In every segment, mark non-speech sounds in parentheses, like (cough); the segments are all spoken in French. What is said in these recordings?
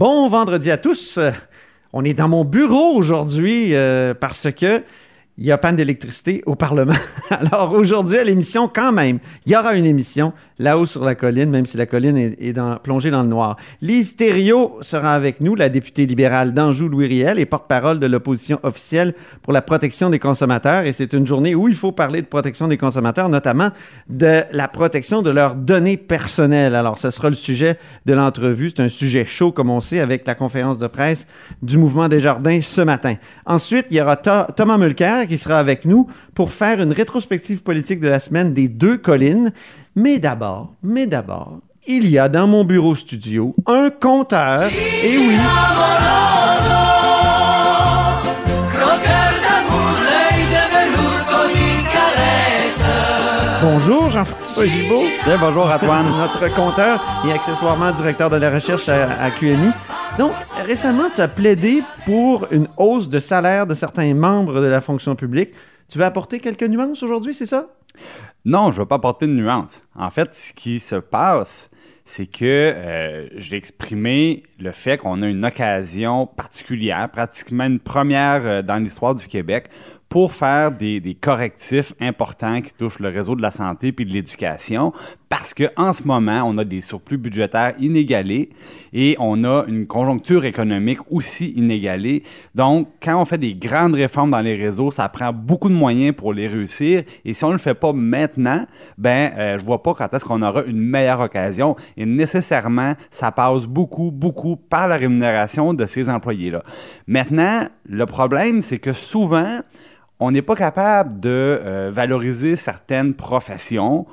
Bon vendredi à tous. Euh, On est dans mon bureau aujourd'hui euh, parce que il y a panne d'électricité au Parlement. (laughs) Alors aujourd'hui à l'émission quand même, il y aura une émission là-haut sur la colline, même si la colline est, plongée dans le noir. Lise Thériault sera avec nous, la députée libérale d'Anjou Louis Riel et porte-parole de l'opposition officielle pour la protection des consommateurs. Et c'est une journée où il faut parler de protection des consommateurs, notamment de la protection de leurs données personnelles. Alors ce sera le sujet de l'entrevue. C'est un sujet chaud, comme on sait, avec la conférence de presse du Mouvement des Jardins ce matin. Ensuite, il y aura Tho- Thomas Mulcair qui sera avec nous pour faire une rétrospective politique de la semaine des deux collines. Mais d'abord, mais d'abord, il y a dans mon bureau studio un compteur. Et oui, bonjour Jean-François Gibault. Bien, bonjour Antoine. notre compteur et accessoirement directeur de la recherche à, à QMI. Donc, récemment, tu as plaidé pour une hausse de salaire de certains membres de la fonction publique. Tu vas apporter quelques nuances aujourd'hui, c'est ça? Non, je ne vais pas apporter de nuance. En fait, ce qui se passe, c'est que euh, j'ai exprimé le fait qu'on a une occasion particulière, pratiquement une première euh, dans l'histoire du Québec, pour faire des, correctifs importants qui touchent le réseau de la santé puis de l'éducation, parce que en ce moment, on a des surplus budgétaires inégalés et on a une conjoncture économique aussi inégalée. Donc, quand on fait des grandes réformes dans les réseaux, ça prend beaucoup de moyens pour les réussir. Et si on ne le fait pas maintenant, ben, euh, je vois pas quand est-ce qu'on aura une meilleure occasion. Et nécessairement, ça passe beaucoup, beaucoup par la rémunération de ces employés-là. Maintenant, le problème, c'est que souvent, on n'est pas capable de euh, valoriser certaines professions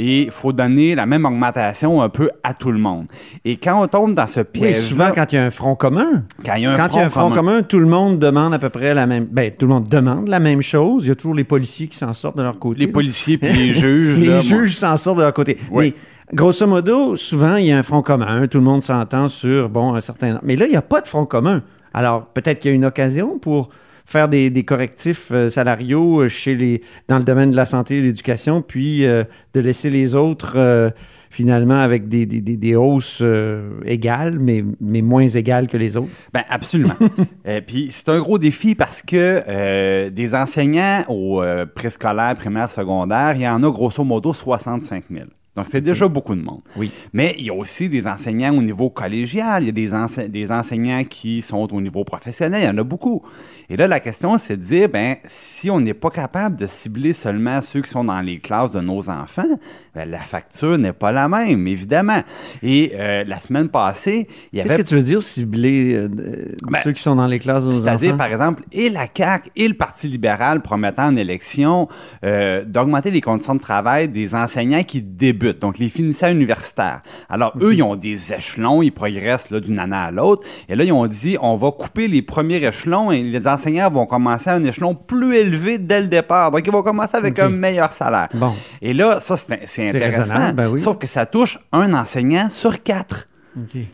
et il faut donner la même augmentation un peu à tout le monde. Et quand on tombe dans ce Oui, piège souvent quand il y a un front commun. quand il y a un Quand front, il y a un front commun, commun, tout le monde demande à peu près la même. Ben, tout le monde demande la même chose. Il y a toujours les policiers qui s'en sortent de leur côté. les policiers puis les (laughs) juges, les là, juges s'en sortent de leur côté. Oui. Mais grosso modo, souvent, il y a un front commun. Tout le monde s'entend sur, bon, un certain... Mais là, il n'y a pas de front commun. Alors, peut-être qu'il y a une occasion pour faire des, des correctifs euh, salariaux chez les, dans le domaine de la santé et de l'éducation, puis euh, de laisser les autres... euh, finalement avec des, des, des, des hausses euh, égales, mais, mais moins égales que les autres. Ben absolument. (laughs) Euh, Puis c'est un gros défi parce que euh, des enseignants au euh, préscolaire, primaire, secondaire, il y en a grosso modo 65 000. Donc, c'est déjà beaucoup de monde. Oui. Mais il y a aussi des enseignants au niveau collégial. Il y a des, ense- des enseignants qui sont au niveau professionnel. Il y en a beaucoup. Et là, la question, c'est de dire, ben, si on n'est pas capable de cibler seulement ceux qui sont dans les classes de nos enfants, ben, la facture n'est pas la même, évidemment. Et euh, la semaine passée, il y avait... Qu'est-ce que tu veux dire cibler euh, Ben, ceux qui sont dans les classes de nos C'est-à-dire, enfants? par exemple, et la CAQ et le Parti libéral promettant en élection euh, d'augmenter les conditions de travail des enseignants qui débutent, donc les finissants universitaires. Alors, eux, ils ont des échelons, ils progressent d'une année à l'autre. Et là, ils ont dit, on va couper les premiers échelons et les enseignants vont commencer à un échelon plus élevé dès le départ. Donc, ils vont commencer avec un meilleur salaire. Bon. Et là, ça, c'est intéressant. ben oui. Sauf que ça touche un enseignant sur quatre.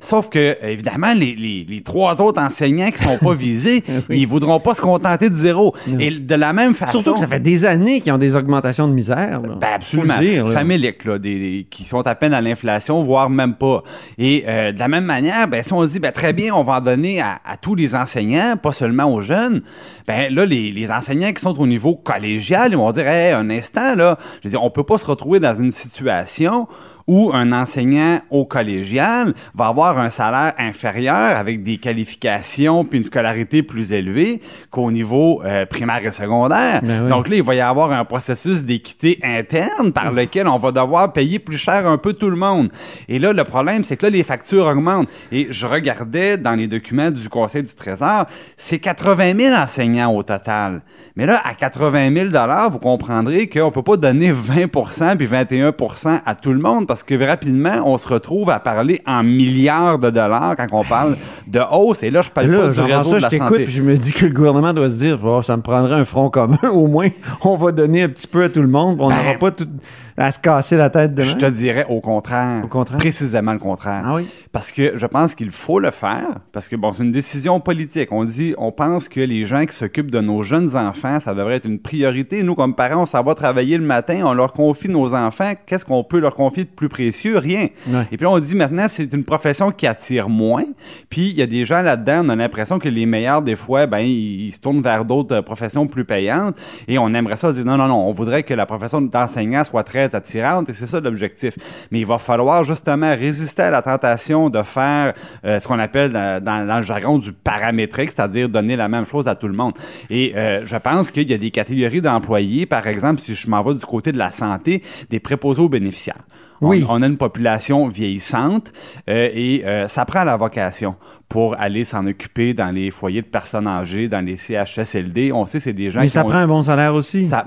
Sauf que, évidemment, les, les- les trois autres enseignants qui sont pas (laughs) visés, Oui. ils voudront pas se contenter de zéro. Et de la même façon. Surtout que ça fait des années qu'ils ont des augmentations de misère. là. Ben absolument. Dire, là. Des, des- qui sont à peine à l'inflation, voire même pas. Et euh, de la même manière, ben, si on se dit, ben, très bien, on va en donner à, à tous les enseignants, pas seulement aux jeunes, ben là, les, les enseignants qui sont au niveau collégial, ils vont dire, hey, un instant, là, je veux dire, on peut pas se retrouver dans une situation où un enseignant au collégial va avoir un salaire inférieur avec des qualifications puis une scolarité plus élevée qu'au niveau euh, primaire et secondaire. Ben oui. Donc là, il va y avoir un processus d'équité interne par lequel on va devoir payer plus cher un peu tout le monde. Et là, le problème, c'est que là, les factures augmentent. Et je regardais dans les documents du Conseil du Trésor, c'est 80 000 enseignants au total. Mais là, à 80 000 vous comprendrez qu'on peut pas donner 20% puis 21% à tout le monde parce parce que rapidement, on se retrouve à parler en milliards de dollars quand on parle de hausse. Et là, je parle Là, pas du réseau de je la t'écoute santé. je me dis que le gouvernement doit se dire oh, ça me prendrait un front commun. (laughs) Au moins, on va donner un petit peu à tout le monde. On Ben, n'aura pas tout à se casser la tête demain. Je te dirais au contraire. Au contraire? Précisément le contraire. Ah oui? Parce que je pense qu'il faut le faire, parce que bon, c'est une décision politique. On dit, on pense que les gens qui s'occupent de nos jeunes enfants, ça devrait être une priorité. Nous, comme parents, on s'en va travailler le matin, on leur confie nos enfants. Qu'est-ce qu'on peut leur confier de plus précieux? Rien. Ouais. Et puis là, on dit maintenant, c'est une profession qui attire moins. Puis il y a des gens là-dedans, on a l'impression que les meilleurs, des fois, ben, ils, ils se tournent vers d'autres euh, professions plus payantes. Et on aimerait ça dire, non, non, non, on voudrait que la profession d'enseignant soit très attirante. Et c'est ça l'objectif. Mais il va falloir justement résister à la tentation de faire euh, ce qu'on appelle dans, dans- dans le jargon du paramétrique, c'est-à-dire donner la même chose à tout le monde. Et euh, je pense qu'il y a des catégories d'employés, par exemple, si je m'en vais du côté de la santé, des préposés aux bénéficiaires. On- Oui. On, a une population vieillissante euh, et euh, ça prend la vocation pour aller s'en occuper dans les foyers de personnes âgées, dans les CHSLD. On sait c'est des gens Mais qui ça ont- prend un bon salaire aussi. ça,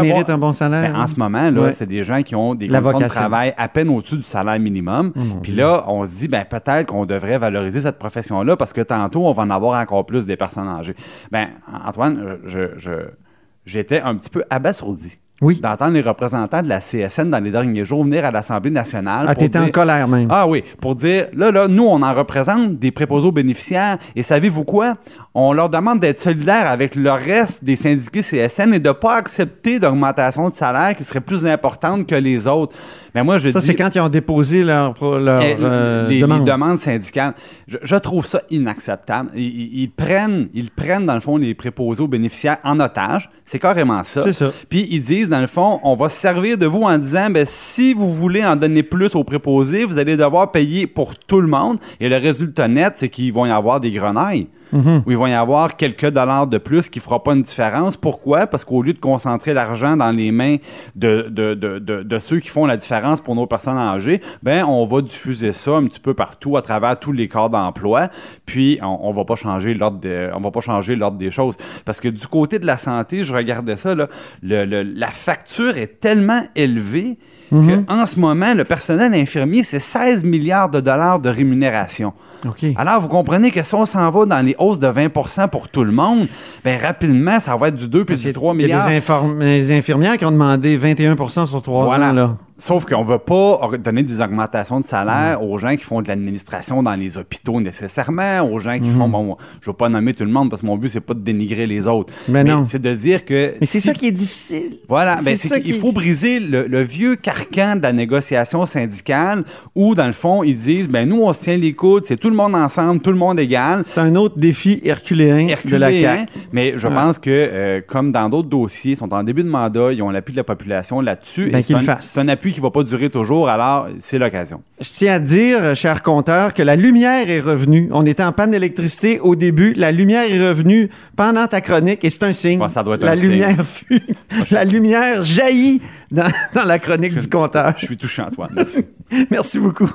mérite avoir- un bon salaire. ben, en ce moment, là, Ouais. c'est des gens qui ont des La conditions de vocation. travail à peine au-dessus du salaire minimum. Puis là, on se dit, ben, peut-être qu'on devrait valoriser cette profession-là parce que tantôt, on va en avoir encore plus des personnes âgées. Ben, Antoine, euh, je, je- j'étais un petit peu abasourdi. Oui. D'entendre les représentants de la CSN dans les derniers jours venir à l'Assemblée nationale. Ah, t'étais en colère même. ah oui, pour dire, là, là, nous, on en représente des préposés aux bénéficiaires. Et savez-vous quoi? On leur demande d'être solidaires avec le reste des syndiqués CSN et de ne pas accepter d'augmentation de salaire qui serait plus importante que les autres. Mais moi, je ça, c'est quand ils ont déposé leur, Eh, euh, les, les demande. demandes syndicales. Je, je trouve ça inacceptable. Ils, ils- ils prennent, ils prennent, dans le fond, les préposés aux bénéficiaires en otage. C'est carrément ça. C'est ça. Puis ils disent, dans le fond, on va se servir de vous en disant, ben, si vous voulez en donner plus aux préposés, vous allez devoir payer pour tout le monde. Et le résultat net, c'est qu'ils vont y avoir des grenailles. Mm-hmm. Où il va y avoir quelques dollars de plus qui ne fera pas une différence. Pourquoi? Parce qu'au lieu de concentrer l'argent dans les mains de, de, de, de, de ceux qui font la différence pour nos personnes âgées, ben on va diffuser ça un petit peu partout à travers tous les corps d'emploi. Puis on, on va pas changer l'ordre on va pas changer l'ordre des choses. Parce que du côté de la santé, je regardais ça, là, le- le- la facture est tellement élevée qu'en ce moment, le personnel infirmier, c'est 16 milliards de dollars de rémunération. Alors, vous comprenez que si on s'en va dans les hausses de 20% pour tout le monde, ben rapidement, ça va être du 2 puis du 3 Il y a milliards. des, infirmières qui ont demandé 21 sur 3 Voilà. ans. Là. Sauf qu'on ne veut pas donner des augmentations de salaire aux gens qui font de l'administration dans les hôpitaux nécessairement, aux gens qui font, bon, je ne vais pas nommer tout le monde parce que mon but, c'est pas de dénigrer les autres. Mais non. C'est de dire que. Mais c'est si- ça qui est difficile. Voilà, C'est ben, ça c'est qu'il qui- faut briser le, le vieux carcan de la négociation syndicale où, dans le fond, ils disent ben nous, on se tient les coudes, c'est tout le monde ensemble, tout le monde égal. C'est un autre défi herculéen, de la CAQ. mais je Ouais. pense que, euh, comme dans d'autres dossiers, ils sont en début de mandat, ils ont l'appui de la population là-dessus. Ben, c'est un, appui qui ne va pas durer toujours, alors c'est l'occasion. Je tiens à dire, cher compteur, que la lumière est revenue. On était en panne d'électricité au début. La lumière est revenue pendant ta chronique et c'est un signe. Bon, ça doit être la un signe. lumière fut- (laughs) la lumière jaillit dans, dans la chronique du compteur. Je suis touché, Antoine. Merci. (laughs) Merci beaucoup.